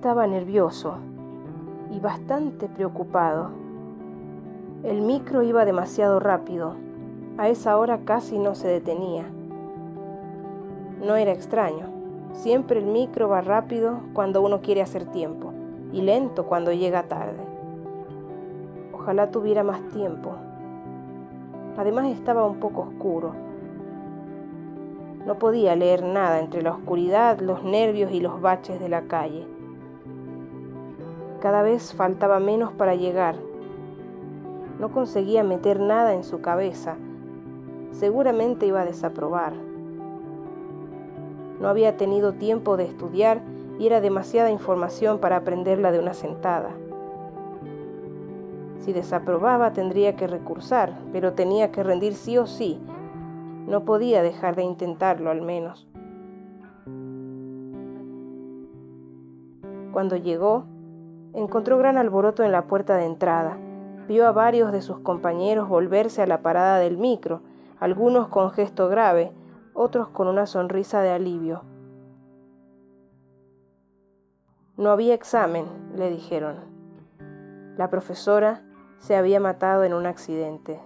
Estaba nervioso y bastante preocupado. El micro iba demasiado rápido. A esa hora casi no se detenía. No era extraño. Siempre el micro va rápido cuando uno quiere hacer tiempo y lento cuando llega tarde. Ojalá tuviera más tiempo. Además estaba un poco oscuro. No podía leer nada entre la oscuridad, los nervios y los baches de la calle. Cada vez faltaba menos para llegar. No conseguía meter nada en su cabeza. Seguramente iba a desaprobar. No había tenido tiempo de estudiar y era demasiada información para aprenderla de una sentada. Si desaprobaba tendría que recursar, pero tenía que rendir sí o sí. No podía dejar de intentarlo al menos. Cuando llegó, encontró gran alboroto en la puerta de entrada. Vio a varios de sus compañeros volverse a la parada del micro, algunos con gesto grave, otros con una sonrisa de alivio. No había examen, le dijeron. La profesora se había matado en un accidente.